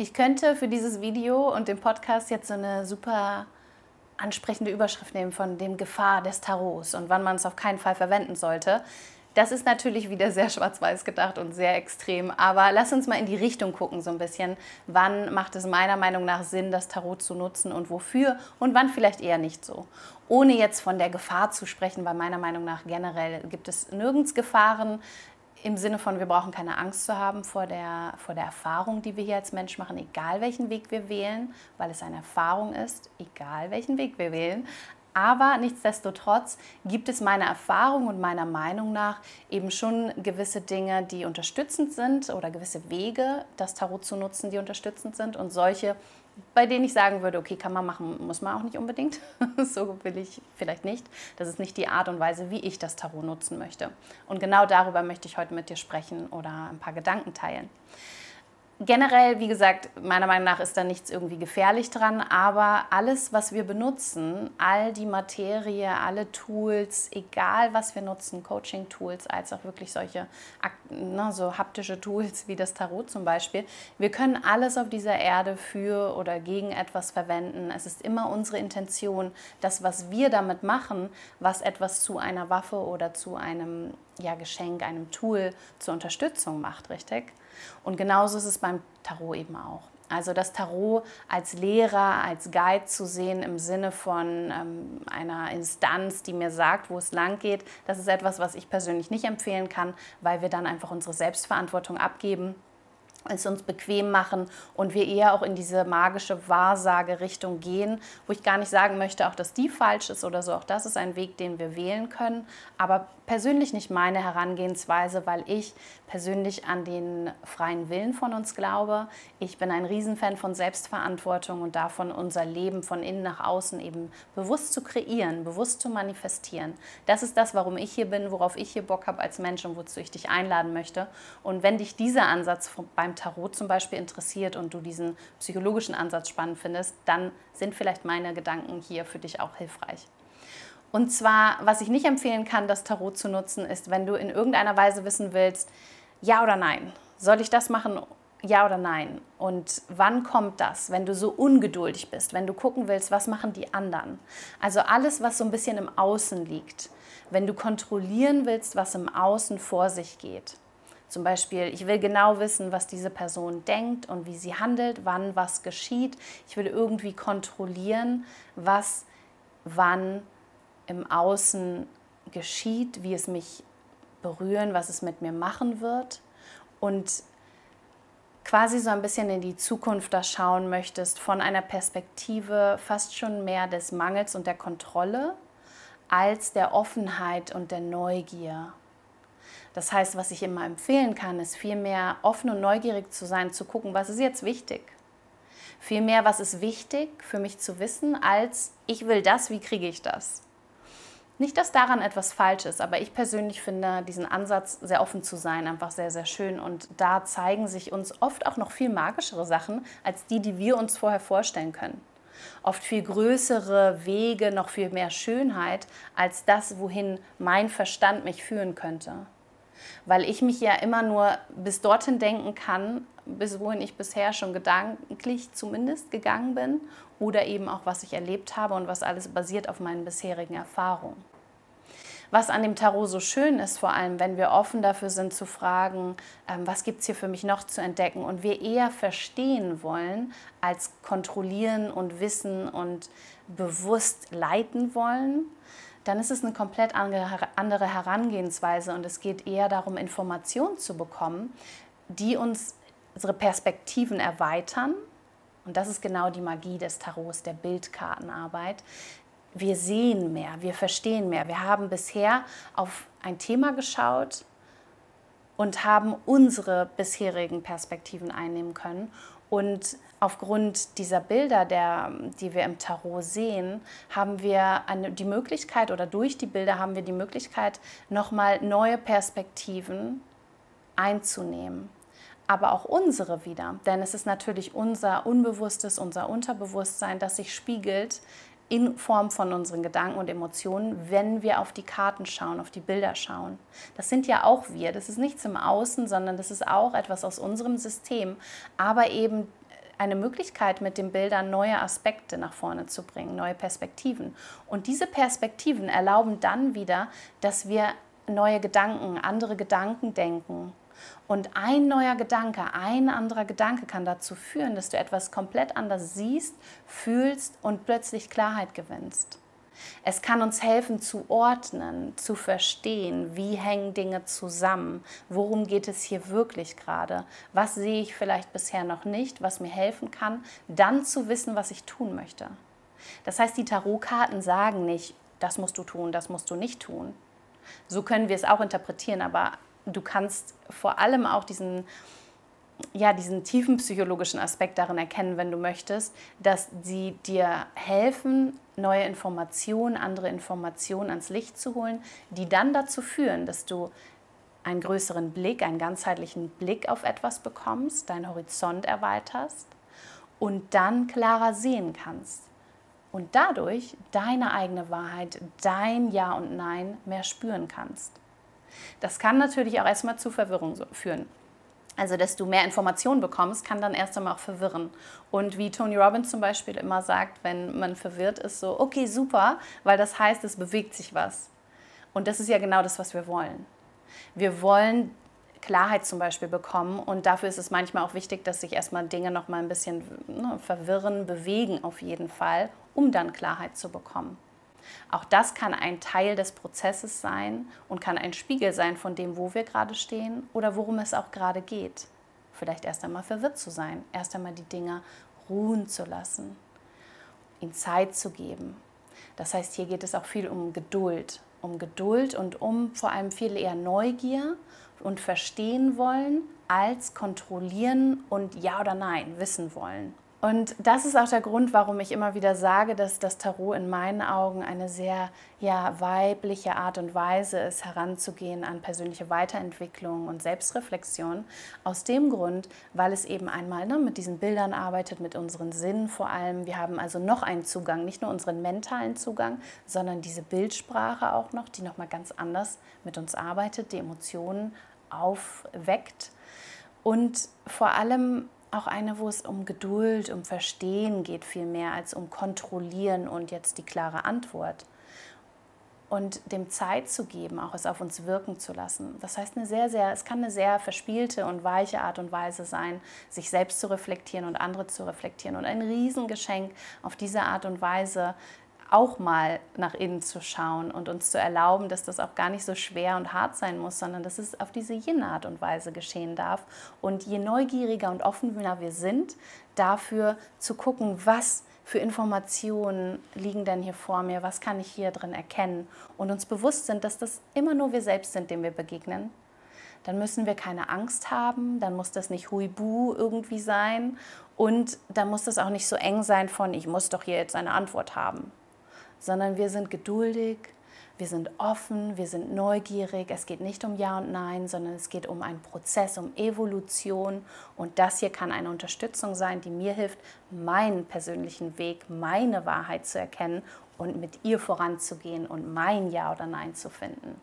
Ich könnte für dieses Video und den Podcast jetzt so eine super ansprechende Überschrift nehmen von dem Gefahr des Tarots und wann man es auf keinen Fall verwenden sollte. Das ist natürlich wieder sehr schwarz-weiß gedacht und sehr extrem, aber lass uns mal in die Richtung gucken so ein bisschen. Wann macht es meiner Meinung nach Sinn, das Tarot zu nutzen und wofür und wann vielleicht eher nicht so. Ohne jetzt von der Gefahr zu sprechen, weil meiner Meinung nach generell gibt es nirgends Gefahren im Sinne von, wir brauchen keine Angst zu haben vor der, vor der Erfahrung, die wir hier als Mensch machen, egal welchen Weg wir wählen, weil es eine Erfahrung ist, egal welchen Weg wir wählen. Aber nichtsdestotrotz gibt es meiner Erfahrung und meiner Meinung nach eben schon gewisse Dinge, die unterstützend sind oder gewisse Wege, das Tarot zu nutzen, die unterstützend sind und solche, bei denen ich sagen würde, okay, kann man machen, muss man auch nicht unbedingt. so will ich vielleicht nicht. Das ist nicht die Art und Weise, wie ich das Tarot nutzen möchte. Und genau darüber möchte ich heute mit dir sprechen oder ein paar Gedanken teilen. Generell, wie gesagt, meiner Meinung nach ist da nichts irgendwie gefährlich dran, aber alles, was wir benutzen, all die Materie, alle Tools, egal was wir nutzen, Coaching-Tools, als auch wirklich solche ne, so haptische Tools wie das Tarot zum Beispiel, wir können alles auf dieser Erde für oder gegen etwas verwenden. Es ist immer unsere Intention, das, was wir damit machen, was etwas zu einer Waffe oder zu einem ja, Geschenk, einem Tool zur Unterstützung macht, richtig? Und genauso ist es beim Tarot eben auch. Also das Tarot als Lehrer, als Guide zu sehen im Sinne von ähm, einer Instanz, die mir sagt, wo es lang geht, das ist etwas, was ich persönlich nicht empfehlen kann, weil wir dann einfach unsere Selbstverantwortung abgeben es uns bequem machen und wir eher auch in diese magische Wahrsage-Richtung gehen, wo ich gar nicht sagen möchte, auch dass die falsch ist oder so. Auch das ist ein Weg, den wir wählen können, aber persönlich nicht meine Herangehensweise, weil ich persönlich an den freien Willen von uns glaube. Ich bin ein Riesenfan von Selbstverantwortung und davon, unser Leben von innen nach außen eben bewusst zu kreieren, bewusst zu manifestieren. Das ist das, warum ich hier bin, worauf ich hier Bock habe als Mensch und wozu ich dich einladen möchte. Und wenn dich dieser Ansatz beim Tarot zum Beispiel interessiert und du diesen psychologischen Ansatz spannend findest, dann sind vielleicht meine Gedanken hier für dich auch hilfreich. Und zwar, was ich nicht empfehlen kann, das Tarot zu nutzen, ist, wenn du in irgendeiner Weise wissen willst, ja oder nein, soll ich das machen, ja oder nein? Und wann kommt das, wenn du so ungeduldig bist, wenn du gucken willst, was machen die anderen? Also alles, was so ein bisschen im Außen liegt. Wenn du kontrollieren willst, was im Außen vor sich geht. Zum Beispiel, ich will genau wissen, was diese Person denkt und wie sie handelt, wann was geschieht. Ich will irgendwie kontrollieren, was wann im Außen geschieht, wie es mich berühren, was es mit mir machen wird. Und quasi so ein bisschen in die Zukunft da schauen möchtest, von einer Perspektive fast schon mehr des Mangels und der Kontrolle als der Offenheit und der Neugier das heißt, was ich immer empfehlen kann, ist vielmehr offen und neugierig zu sein, zu gucken, was ist jetzt wichtig. Vielmehr, was ist wichtig für mich zu wissen, als ich will das, wie kriege ich das. Nicht, dass daran etwas falsch ist, aber ich persönlich finde diesen Ansatz, sehr offen zu sein, einfach sehr, sehr schön. Und da zeigen sich uns oft auch noch viel magischere Sachen als die, die wir uns vorher vorstellen können. Oft viel größere Wege, noch viel mehr Schönheit als das, wohin mein Verstand mich führen könnte weil ich mich ja immer nur bis dorthin denken kann, bis wohin ich bisher schon gedanklich zumindest gegangen bin oder eben auch was ich erlebt habe und was alles basiert auf meinen bisherigen Erfahrungen. Was an dem Tarot so schön ist, vor allem wenn wir offen dafür sind zu fragen, ähm, was gibt es hier für mich noch zu entdecken und wir eher verstehen wollen, als kontrollieren und wissen und bewusst leiten wollen, dann ist es eine komplett andere Herangehensweise und es geht eher darum, Informationen zu bekommen, die uns unsere Perspektiven erweitern. Und das ist genau die Magie des Tarots, der Bildkartenarbeit. Wir sehen mehr, wir verstehen mehr. Wir haben bisher auf ein Thema geschaut und haben unsere bisherigen Perspektiven einnehmen können und aufgrund dieser Bilder, der, die wir im Tarot sehen, haben wir eine, die Möglichkeit oder durch die Bilder haben wir die Möglichkeit, nochmal neue Perspektiven einzunehmen. Aber auch unsere wieder, denn es ist natürlich unser Unbewusstes, unser Unterbewusstsein, das sich spiegelt in Form von unseren Gedanken und Emotionen, wenn wir auf die Karten schauen, auf die Bilder schauen. Das sind ja auch wir. Das ist nichts im Außen, sondern das ist auch etwas aus unserem System, aber eben eine Möglichkeit, mit den Bildern neue Aspekte nach vorne zu bringen, neue Perspektiven. Und diese Perspektiven erlauben dann wieder, dass wir neue Gedanken, andere Gedanken denken. Und ein neuer Gedanke, ein anderer Gedanke kann dazu führen, dass du etwas komplett anders siehst, fühlst und plötzlich Klarheit gewinnst. Es kann uns helfen zu ordnen, zu verstehen, wie hängen Dinge zusammen, worum geht es hier wirklich gerade, was sehe ich vielleicht bisher noch nicht, was mir helfen kann, dann zu wissen, was ich tun möchte. Das heißt, die Tarotkarten sagen nicht, das musst du tun, das musst du nicht tun. So können wir es auch interpretieren, aber du kannst vor allem auch diesen ja, diesen tiefen psychologischen Aspekt darin erkennen, wenn du möchtest, dass sie dir helfen, neue Informationen, andere Informationen ans Licht zu holen, die dann dazu führen, dass du einen größeren Blick, einen ganzheitlichen Blick auf etwas bekommst, deinen Horizont erweiterst und dann klarer sehen kannst. Und dadurch deine eigene Wahrheit, dein Ja und Nein mehr spüren kannst. Das kann natürlich auch erstmal zu Verwirrung führen. Also, dass du mehr Informationen bekommst, kann dann erst einmal auch verwirren. Und wie Tony Robbins zum Beispiel immer sagt, wenn man verwirrt ist, so, okay, super, weil das heißt, es bewegt sich was. Und das ist ja genau das, was wir wollen. Wir wollen Klarheit zum Beispiel bekommen und dafür ist es manchmal auch wichtig, dass sich erstmal Dinge noch mal ein bisschen ne, verwirren, bewegen auf jeden Fall, um dann Klarheit zu bekommen. Auch das kann ein Teil des Prozesses sein und kann ein Spiegel sein von dem, wo wir gerade stehen oder worum es auch gerade geht. Vielleicht erst einmal verwirrt zu sein, erst einmal die Dinge ruhen zu lassen, ihnen Zeit zu geben. Das heißt, hier geht es auch viel um Geduld, um Geduld und um vor allem viel eher Neugier und verstehen wollen, als kontrollieren und ja oder nein wissen wollen. Und das ist auch der Grund, warum ich immer wieder sage, dass das Tarot in meinen Augen eine sehr ja, weibliche Art und Weise ist, heranzugehen an persönliche Weiterentwicklung und Selbstreflexion. Aus dem Grund, weil es eben einmal ne, mit diesen Bildern arbeitet, mit unseren Sinnen vor allem. Wir haben also noch einen Zugang, nicht nur unseren mentalen Zugang, sondern diese Bildsprache auch noch, die nochmal ganz anders mit uns arbeitet, die Emotionen aufweckt. Und vor allem auch eine, wo es um Geduld, um Verstehen geht viel mehr als um Kontrollieren und jetzt die klare Antwort. Und dem Zeit zu geben, auch es auf uns wirken zu lassen. Das heißt, eine sehr, sehr, es kann eine sehr verspielte und weiche Art und Weise sein, sich selbst zu reflektieren und andere zu reflektieren. Und ein Riesengeschenk auf diese Art und Weise auch mal nach innen zu schauen und uns zu erlauben, dass das auch gar nicht so schwer und hart sein muss, sondern dass es auf diese jene Art und Weise geschehen darf. Und je neugieriger und offener wir sind, dafür zu gucken, was für Informationen liegen denn hier vor mir, was kann ich hier drin erkennen und uns bewusst sind, dass das immer nur wir selbst sind, dem wir begegnen, dann müssen wir keine Angst haben, dann muss das nicht huibu irgendwie sein und dann muss das auch nicht so eng sein von, ich muss doch hier jetzt eine Antwort haben sondern wir sind geduldig, wir sind offen, wir sind neugierig. Es geht nicht um Ja und Nein, sondern es geht um einen Prozess, um Evolution. Und das hier kann eine Unterstützung sein, die mir hilft, meinen persönlichen Weg, meine Wahrheit zu erkennen und mit ihr voranzugehen und mein Ja oder Nein zu finden.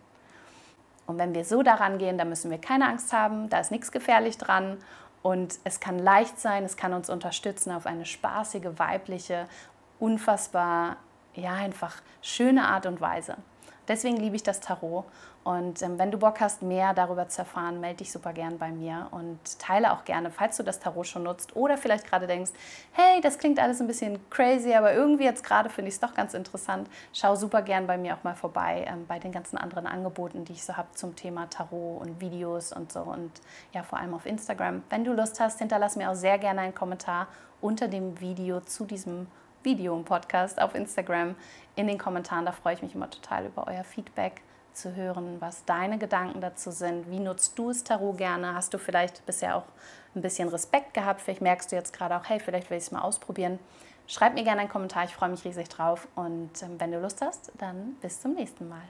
Und wenn wir so daran gehen, dann müssen wir keine Angst haben, da ist nichts gefährlich dran. Und es kann leicht sein, es kann uns unterstützen auf eine spaßige, weibliche, unfassbar ja, einfach schöne Art und Weise. Deswegen liebe ich das Tarot. Und ähm, wenn du Bock hast, mehr darüber zu erfahren, melde dich super gern bei mir und teile auch gerne, falls du das Tarot schon nutzt oder vielleicht gerade denkst, hey, das klingt alles ein bisschen crazy, aber irgendwie jetzt gerade finde ich es doch ganz interessant. Schau super gern bei mir auch mal vorbei ähm, bei den ganzen anderen Angeboten, die ich so habe zum Thema Tarot und Videos und so und ja, vor allem auf Instagram. Wenn du Lust hast, hinterlass mir auch sehr gerne einen Kommentar unter dem Video zu diesem Video im Podcast auf Instagram in den Kommentaren. Da freue ich mich immer total über euer Feedback zu hören, was deine Gedanken dazu sind. Wie nutzt du das Tarot gerne? Hast du vielleicht bisher auch ein bisschen Respekt gehabt? Vielleicht merkst du jetzt gerade auch, hey, vielleicht will ich es mal ausprobieren. Schreib mir gerne einen Kommentar, ich freue mich riesig drauf. Und ähm, wenn du Lust hast, dann bis zum nächsten Mal.